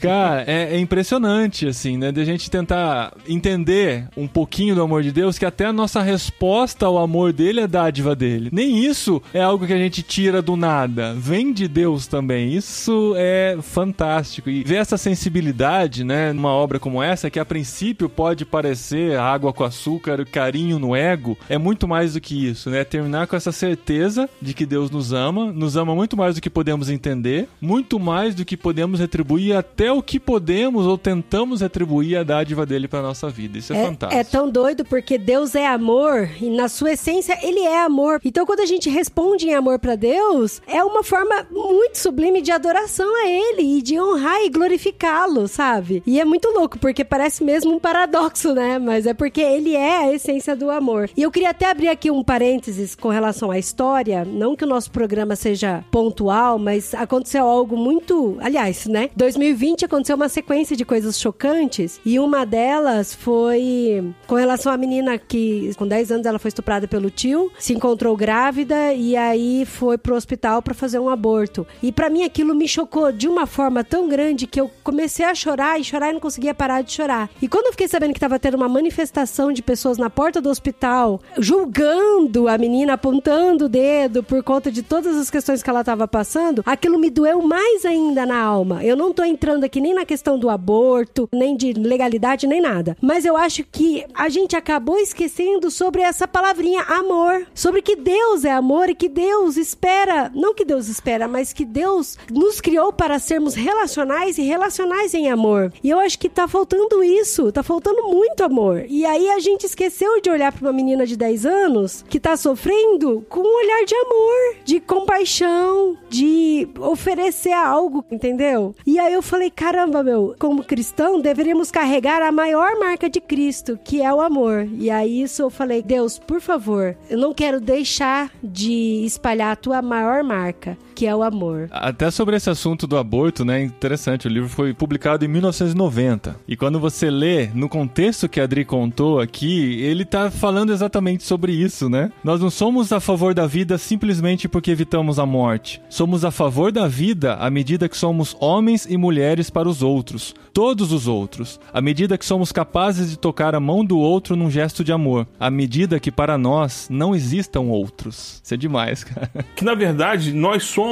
Cara, é, é impressionante, assim, né? De a gente tentar entender um pouquinho do amor de Deus, que até a nossa resposta ao amor dele é dádiva dele. Nem isso é algo que a gente tira do nada. Vem de Deus também. Isso é fantástico. E ver essa sensibilidade, né, numa obra como essa, que a princípio pode parecer água com açúcar, carinho no ego, é muito mais do que isso, né? Terminar com essa certeza de que Deus nos ama, nos ama muito mais do que podemos entender, muito mais do que podemos retribuir, até o que podemos ou tentamos retribuir a dádiva dele para nossa vida. Isso é, É, fantástico. é tão doido porque Deus é amor e na sua essência ele é amor. Então quando a gente responde em amor pra Deus, é uma forma muito sublime de adoração a ele e de honrar e glorificá-lo, sabe? E é muito louco porque parece mesmo um paradoxo, né? Mas é porque ele é a essência do amor. E eu queria até abrir aqui um parênteses com relação à história, não que o nosso programa seja pontual, mas aconteceu algo muito, aliás, né? 2020 aconteceu uma sequência de coisas chocantes e uma delas foi com relação à menina que com 10 anos ela foi estuprada pelo tio, se encontrou grávida e aí foi pro hospital para fazer um aborto. E para mim aquilo me chocou de uma forma tão grande que eu comecei a chorar e chorar e não conseguia parar de chorar. E quando eu fiquei sabendo que tava tendo uma manifestação de pessoas na porta do hospital julgando a menina, apontando o dedo por conta de todas as questões que ela tava passando, aquilo me doeu mais ainda na alma. Eu não tô entrando aqui nem na questão do aborto, nem de legalidade, nem nada. Mas eu acho que a gente acabou esquecendo sobre essa palavrinha amor. Sobre que Deus é amor e que Deus espera, não que Deus espera, mas que Deus nos criou para sermos relacionais e relacionais em amor. E eu acho que tá faltando isso, tá faltando muito amor. E aí a gente esqueceu de olhar para uma menina de 10 anos que tá sofrendo com um olhar de amor, de compaixão, de oferecer algo, entendeu? E aí eu falei, caramba, meu, como cristão, deveríamos carregar a maior marca de Cristo, que é o amor. E aí isso eu falei, Deus, por favor, eu não quero deixar de espalhar a tua maior marca, que é o amor. Até sobre esse assunto do aborto, né? Interessante, o livro foi publicado em 1990. E quando você lê, no contexto que a Adri contou aqui, ele tá falando exatamente sobre isso, né? Nós não somos a favor da vida simplesmente porque evitamos a morte. Somos a favor da vida à medida que somos homens e mulheres para os outros, todos os outros, à medida que somos capazes de tocar a mão do outro num gesto de amor, à medida que para nós não existam outros. Isso é demais, cara. que na verdade nós somos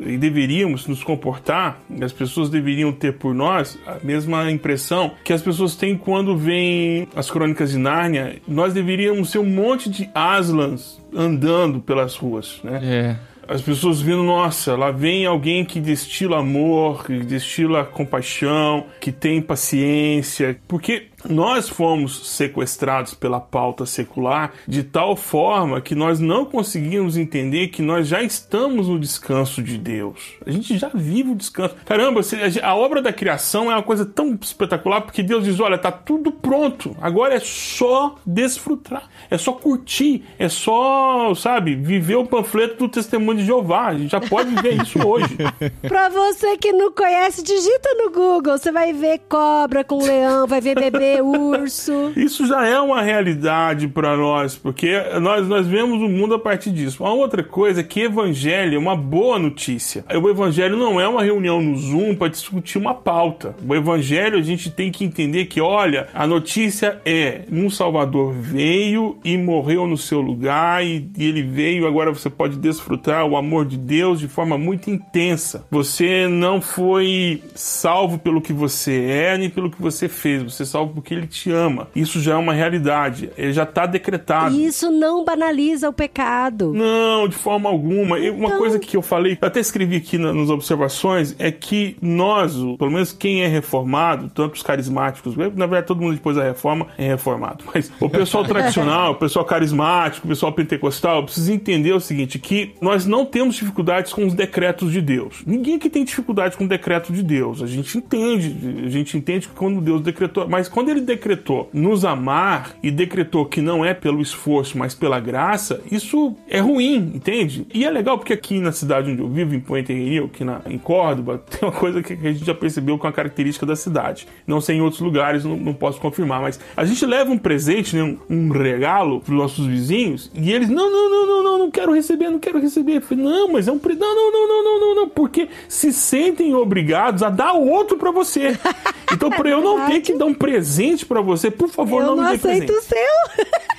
e deveríamos nos comportar, e as pessoas deveriam ter por nós a mesma impressão que as pessoas têm quando veem as crônicas de Nárnia. Nós deveríamos ser um monte de Aslans andando pelas ruas, né? É. as pessoas vendo, nossa, lá vem alguém que destila amor, que destila compaixão, que tem paciência, porque nós fomos sequestrados pela pauta secular de tal forma que nós não conseguimos entender que nós já estamos no descanso de Deus. A gente já vive o descanso. Caramba, a obra da criação é uma coisa tão espetacular porque Deus diz: olha, tá tudo pronto. Agora é só desfrutar, é só curtir, é só, sabe, viver o panfleto do testemunho de Jeová. A gente já pode viver isso hoje. pra você que não conhece, digita no Google. Você vai ver cobra com leão, vai ver bebê urso. Isso já é uma realidade para nós, porque nós, nós vemos o mundo a partir disso. Uma outra coisa é que evangelho é uma boa notícia. O evangelho não é uma reunião no Zoom para discutir uma pauta. O evangelho a gente tem que entender que, olha, a notícia é um Salvador veio e morreu no seu lugar e, e ele veio, agora você pode desfrutar o amor de Deus de forma muito intensa. Você não foi salvo pelo que você é nem pelo que você fez, você é salvo porque ele te ama. Isso já é uma realidade. Ele já está decretado. Isso não banaliza o pecado. Não, de forma alguma. Então... Uma coisa que eu falei, até escrevi aqui na, nas observações, é que nós, pelo menos quem é reformado, tanto os carismáticos, na verdade todo mundo depois da reforma é reformado, mas o pessoal tradicional, o pessoal carismático, o pessoal pentecostal, precisa entender o seguinte, que nós não temos dificuldades com os decretos de Deus. Ninguém aqui tem dificuldade com o decreto de Deus. A gente entende, a gente entende que quando Deus decretou, mas quando ele decretou nos amar e decretou que não é pelo esforço, mas pela graça, isso é ruim, entende? E é legal porque aqui na cidade onde eu vivo, em Puente Rio, aqui na, em Córdoba, tem uma coisa que a gente já percebeu com a característica da cidade. Não sei em outros lugares, não, não posso confirmar, mas a gente leva um presente, né, um, um regalo para os nossos vizinhos e eles, não, não, não, não, não, não quero receber, não quero receber. Eu falei, não, mas é um presente. Não, não, não, não, não, não, não, porque se sentem obrigados a dar outro para você. Então, para eu não ter que dar um presente presente para você, por favor, eu não, não me dê presente. Eu não aceito o seu.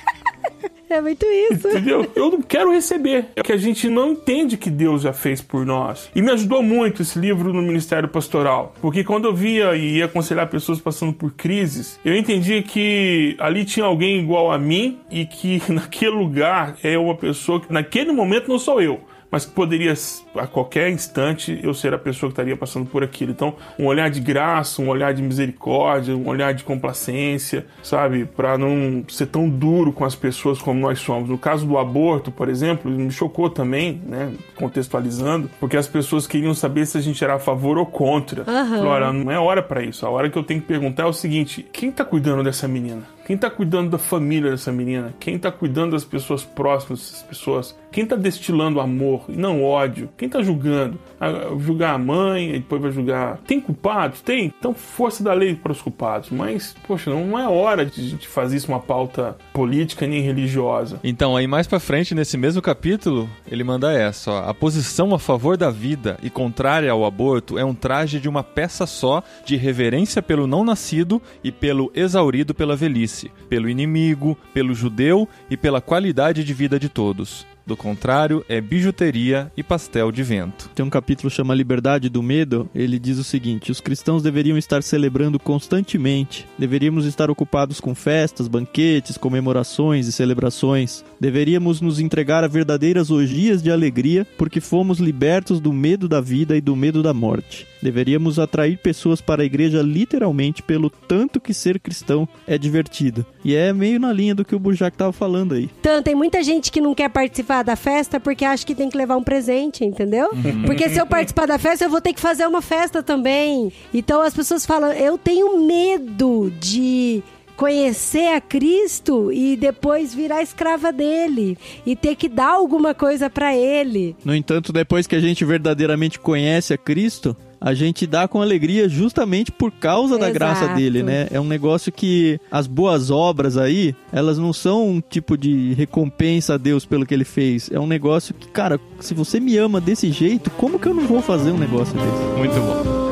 É muito isso. Entendeu? Eu não quero receber. É que a gente não entende que Deus já fez por nós. E me ajudou muito esse livro no Ministério Pastoral. Porque quando eu via e ia aconselhar pessoas passando por crises, eu entendia que ali tinha alguém igual a mim e que naquele lugar é uma pessoa que naquele momento não sou eu mas que poderia a qualquer instante eu ser a pessoa que estaria passando por aquilo. Então, um olhar de graça, um olhar de misericórdia, um olhar de complacência, sabe, para não ser tão duro com as pessoas como nós somos. No caso do aborto, por exemplo, me chocou também, né, contextualizando, porque as pessoas queriam saber se a gente era a favor ou contra. Uhum. Falou, não é hora para isso. A hora que eu tenho que perguntar é o seguinte: quem tá cuidando dessa menina? Quem está cuidando da família dessa menina? Quem está cuidando das pessoas próximas dessas pessoas? Quem está destilando amor e não ódio? Quem está julgando? A, julgar a mãe, depois vai julgar. Tem culpados? Tem. Então, força da lei para os culpados. Mas, poxa, não é hora de gente fazer isso uma pauta política nem religiosa. Então, aí mais para frente, nesse mesmo capítulo, ele manda essa: ó, a posição a favor da vida e contrária ao aborto é um traje de uma peça só de reverência pelo não nascido e pelo exaurido pela velhice pelo inimigo, pelo judeu e pela qualidade de vida de todos. Do contrário, é bijuteria e pastel de vento. Tem um capítulo que chama Liberdade do Medo. Ele diz o seguinte: os cristãos deveriam estar celebrando constantemente. Deveríamos estar ocupados com festas, banquetes, comemorações e celebrações. Deveríamos nos entregar a verdadeiras orgias de alegria, porque fomos libertos do medo da vida e do medo da morte. Deveríamos atrair pessoas para a igreja literalmente pelo tanto que ser cristão é divertido. E é meio na linha do que o Burjac estava falando aí. Então, tem muita gente que não quer participar participar da festa porque acha que tem que levar um presente, entendeu? Uhum. Porque se eu participar da festa, eu vou ter que fazer uma festa também. Então as pessoas falam, eu tenho medo de conhecer a Cristo e depois virar escrava dele e ter que dar alguma coisa para ele. No entanto, depois que a gente verdadeiramente conhece a Cristo, a gente dá com alegria justamente por causa da graça dele, né? É um negócio que as boas obras aí, elas não são um tipo de recompensa a Deus pelo que ele fez. É um negócio que, cara, se você me ama desse jeito, como que eu não vou fazer um negócio desse? Muito bom.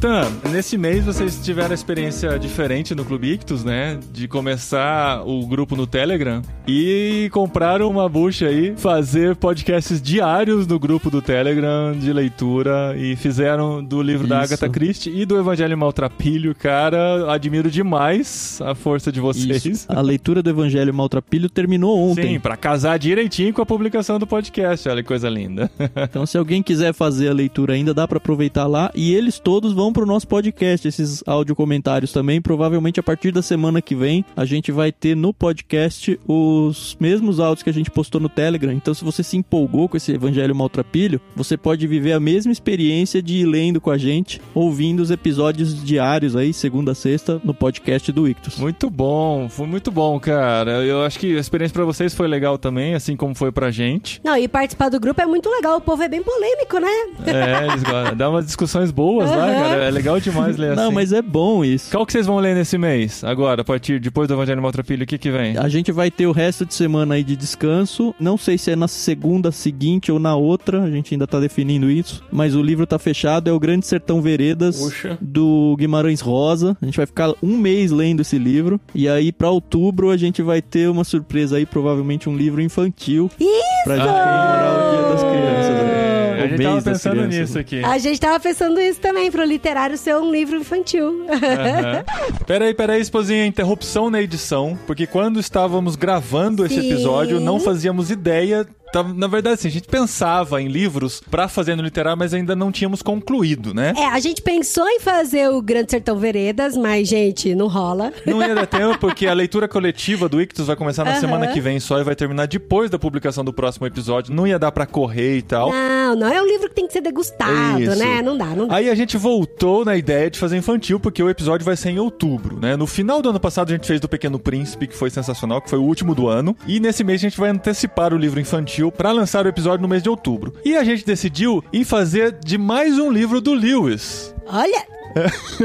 Tan, nesse mês vocês tiveram a experiência diferente no Clube Ictus, né? De começar o grupo no Telegram e compraram uma bucha aí, fazer podcasts diários no grupo do Telegram de leitura e fizeram do livro da Isso. Agatha Christie e do Evangelho Maltrapilho. Cara, admiro demais a força de vocês. Isso. A leitura do Evangelho Maltrapilho terminou ontem. Sim, pra casar direitinho com a publicação do podcast. Olha que coisa linda. Então, se alguém quiser fazer a leitura ainda, dá pra aproveitar lá. E eles todos vão pro nosso podcast, esses áudio comentários também. Provavelmente a partir da semana que vem, a gente vai ter no podcast os mesmos áudios que a gente postou no Telegram. Então, se você se empolgou com esse Evangelho Maltrapilho, você pode viver a mesma experiência de ir lendo com a gente, ouvindo os episódios diários aí, segunda a sexta, no podcast do Ictus. Muito bom, foi muito bom, cara. Eu acho que a experiência pra vocês foi legal também, assim como foi pra gente. Não, e participar do grupo é muito legal. O povo é bem polêmico, né? É, eles gostam. dá umas discussões boas lá, Aham. cara. É legal demais ler assim. Não, mas é bom isso. Qual que vocês vão ler nesse mês? Agora, a partir depois do Evangelho Maltrapilho, o que que vem? A gente vai ter o resto de semana aí de descanso. Não sei se é na segunda seguinte ou na outra, a gente ainda tá definindo isso. Mas o livro tá fechado, é o Grande Sertão Veredas Puxa. do Guimarães Rosa. A gente vai ficar um mês lendo esse livro. E aí, pra outubro, a gente vai ter uma surpresa aí, provavelmente um livro infantil. Isso! Pra gente comemorar o Dia das Crianças. Gente mês tava pensando nisso né? aqui. A gente tava pensando isso também, pro literário ser um livro infantil. Aham. Peraí, peraí, esposinha, interrupção na edição, porque quando estávamos gravando esse Sim. episódio, não fazíamos ideia. Tava- Na verdade, assim, a gente pensava em livros pra fazer no literário, mas ainda não tínhamos concluído, né? É, a gente pensou em fazer o Grande Sertão Veredas, mas, gente, não rola. Não ia dar tempo, porque a leitura coletiva do Ictus vai começar na Aham. semana que vem só e vai terminar depois da publicação do próximo episódio. Não ia dar pra correr e tal. Não, não, é um livro que tem que ser degustado, Isso. né? Não dá, não dá. Aí a gente voltou na ideia de fazer infantil, porque o episódio vai ser em outubro, né? No final do ano passado a gente fez do Pequeno Príncipe, que foi sensacional, que foi o último do ano. E nesse mês a gente vai antecipar o livro infantil pra lançar o episódio no mês de outubro. E a gente decidiu em fazer de mais um livro do Lewis. Olha,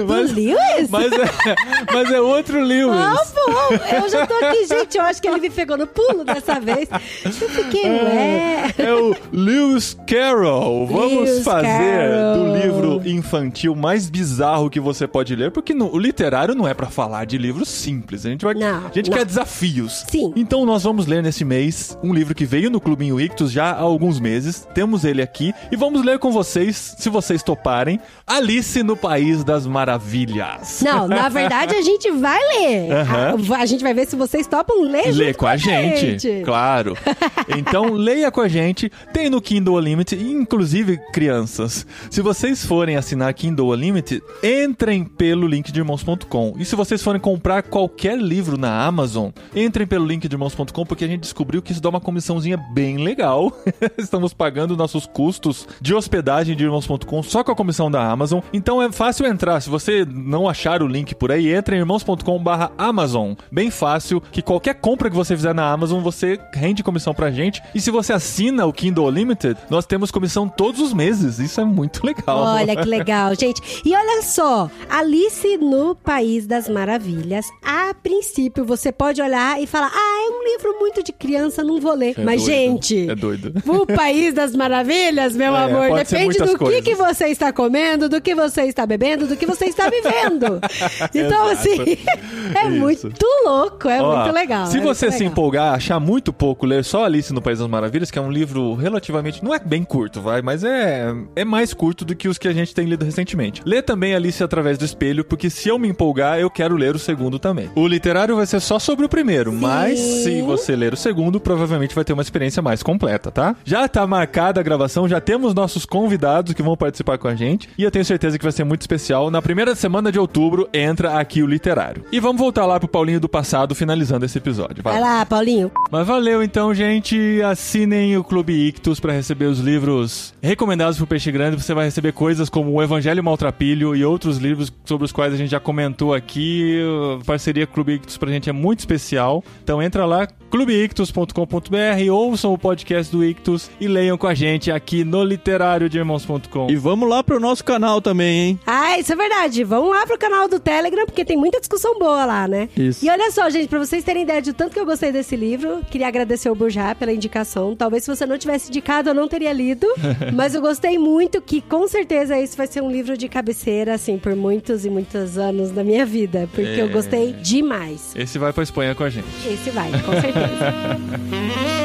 Mas, Lewis? mas, é, mas é outro Lewis. Ah, bom, eu já tô aqui, gente. Eu acho que ele me pegou no pulo dessa vez. Eu fiquei, ué. É o Lewis Carroll. Vamos Lewis fazer Carroll. do livro infantil mais bizarro que você pode ler, porque no- o literário não é pra falar de livros simples. A gente vai, Não, a gente não. quer desafios. Sim. Então nós vamos ler nesse mês um livro que veio no Clubinho Ictus já há alguns meses. Temos ele aqui e vamos ler com vocês, se vocês toparem, Alice no País das Maravilhas. Não, na verdade a gente vai ler. Aham. A, a gente vai ver se vocês topam ler Lê junto com a gente, claro. Então leia com a gente. Tem no Kindle Unlimited, inclusive crianças. Se vocês forem assinar Kindle Unlimited, entrem pelo link de irmãos.com. E se vocês forem comprar qualquer livro na Amazon, entrem pelo link de irmãos.com porque a gente descobriu que isso dá uma comissãozinha bem legal. Estamos pagando nossos custos de hospedagem de irmãos.com só com a comissão da Amazon. Então é fácil entrar. Se você não achar o link por aí, entre em irmãos.com/amazon. Bem fácil, que qualquer compra que você fizer na Amazon, você rende comissão pra gente. E se você assina o Kindle Unlimited, nós temos comissão todos os meses. Isso é muito legal. Olha que legal, gente. E olha só, Alice no País das Maravilhas. A princípio, você pode olhar e falar: ah, é um livro muito de criança, não vou ler. É Mas, doido. gente. É doido. O País das Maravilhas, meu É, amor, depende do que, que você está comendo, do que você está bebendo, do que você está vivendo. Então, Exato. assim, é Isso. muito louco, é Ó, muito legal. Se é você se legal. empolgar, achar muito pouco ler só Alice no País das Maravilhas, que é um livro relativamente. Não é bem curto, vai, mas é, é mais curto do que os que a gente tem lido recentemente. Lê também Alice através do espelho, porque se eu me empolgar, eu quero ler o segundo também. O literário vai ser só sobre o primeiro, mas se você ler o segundo, provavelmente vai ter uma experiência mais completa, tá? Já tá marcada a gravação, já temos nossos convidados que vão participar com a gente, e eu tenho certeza que vai ser muito especial. Na primeira semana de outubro, entra aqui o literário. E vamos voltar lá pro Paulinho do passado, finalizando esse episódio. Vai Vai lá. Paulinho. Mas valeu então, gente. Assinem o Clube Ictus para receber os livros recomendados pro Peixe Grande. Você vai receber coisas como o Evangelho Maltrapilho e outros livros sobre os quais a gente já comentou aqui. A parceria Clube Ictus pra gente é muito especial. Então entra lá, clubeictus.com.br, ouçam o podcast do Ictus e leiam com a gente aqui no literário de irmãos.com. E vamos lá pro nosso canal também, hein? Ah, isso é verdade. Vamos lá pro canal do Telegram, porque tem muita discussão boa lá, né? Isso. E olha só, gente, pra vocês terem ideia de tanto que eu gostei desse livro, queria agradecer ao Burjá pela indicação. Talvez se você não tivesse indicado, eu não teria lido. mas eu gostei muito que, com certeza, esse vai ser um livro de cabeceira, assim, por muitos e muitos anos da minha vida. Porque eu É. gostei demais. Esse vai pra Espanha com a gente. Esse vai, com certeza.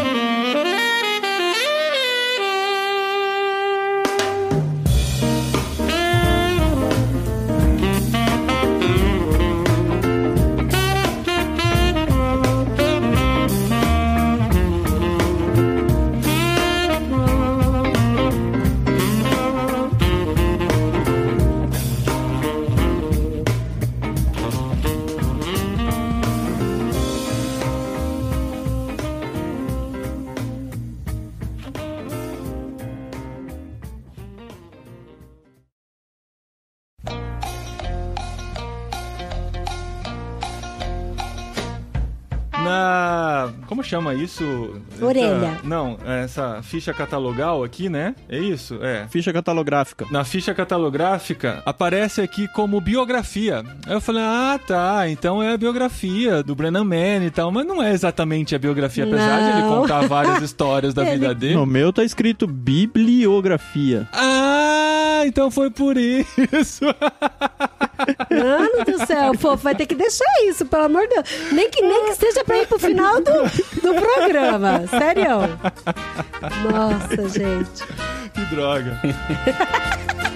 chama isso? Essa- Orelha. Não, essa ficha catalogal aqui, né? É isso? É. Ficha catalográfica. Na ficha catalográfica aparece aqui como biografia. Aí eu falei, ah, tá, então é a biografia do Brennan Mann e tal, mas não é exatamente a biografia, apesar de ele Não. contar várias histórias da Ele- vida dele. No meu tá escrito bibliografia. Ah, então foi por isso. Mano do céu, fofo, vai ter que deixar isso, pelo amor de Deus. Nem que, nem que seja pra ir pro final do, do programa. Sério. Nossa, gente. que droga.